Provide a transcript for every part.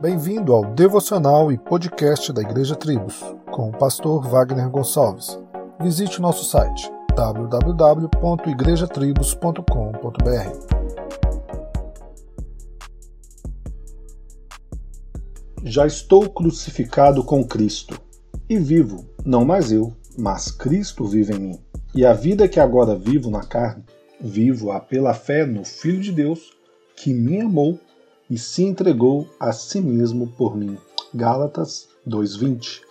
Bem-vindo ao devocional e podcast da Igreja Tribos, com o pastor Wagner Gonçalves. Visite o nosso site www.igrejatribos.com.br. Já estou crucificado com Cristo, e vivo, não mais eu, mas Cristo vive em mim. E a vida que agora vivo na carne, vivo-a pela fé no Filho de Deus, que me amou e se entregou a si mesmo por mim. Gálatas 2:20.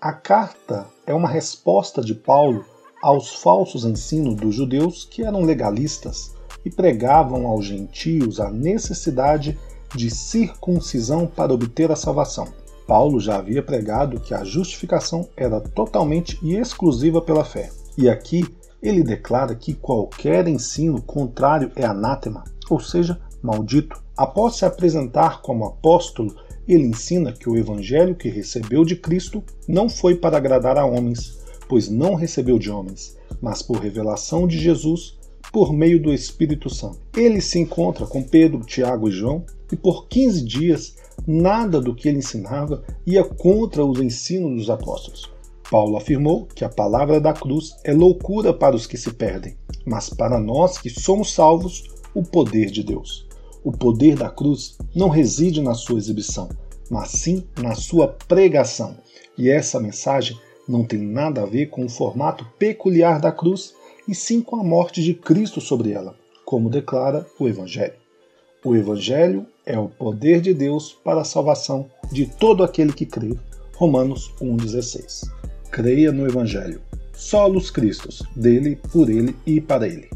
A carta é uma resposta de Paulo aos falsos ensinos dos judeus que eram legalistas e pregavam aos gentios a necessidade de circuncisão para obter a salvação. Paulo já havia pregado que a justificação era totalmente e exclusiva pela fé. E aqui ele declara que qualquer ensino contrário é anátema, ou seja, maldito. Após se apresentar como apóstolo, ele ensina que o evangelho que recebeu de Cristo não foi para agradar a homens, pois não recebeu de homens, mas por revelação de Jesus por meio do Espírito Santo. Ele se encontra com Pedro, Tiago e João e por 15 dias nada do que ele ensinava ia contra os ensinos dos apóstolos. Paulo afirmou que a palavra da cruz é loucura para os que se perdem, mas para nós que somos salvos, o poder de Deus. O poder da cruz não reside na sua exibição, mas sim na sua pregação. E essa mensagem não tem nada a ver com o formato peculiar da cruz, e sim com a morte de Cristo sobre ela, como declara o Evangelho. O Evangelho é o poder de Deus para a salvação de todo aquele que crê. Romanos 1,16. Creia no Evangelho. Solos Cristos, dele, por ele e para ele.